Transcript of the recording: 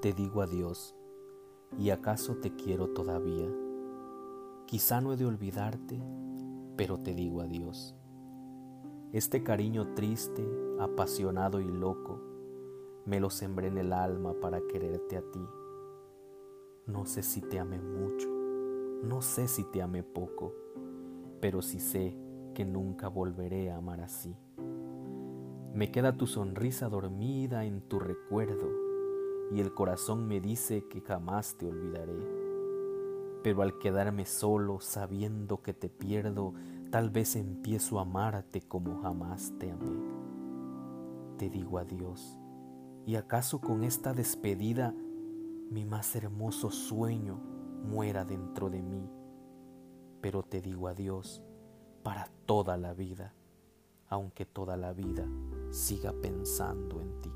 Te digo adiós, y acaso te quiero todavía. Quizá no he de olvidarte, pero te digo adiós. Este cariño triste, apasionado y loco, me lo sembré en el alma para quererte a ti. No sé si te amé mucho, no sé si te amé poco, pero sí sé que nunca volveré a amar así. Me queda tu sonrisa dormida en tu recuerdo y el corazón me dice que jamás te olvidaré. Pero al quedarme solo sabiendo que te pierdo, tal vez empiezo a amarte como jamás te amé. Te digo adiós, y acaso con esta despedida mi más hermoso sueño muera dentro de mí. Pero te digo adiós para toda la vida, aunque toda la vida siga pensando en ti.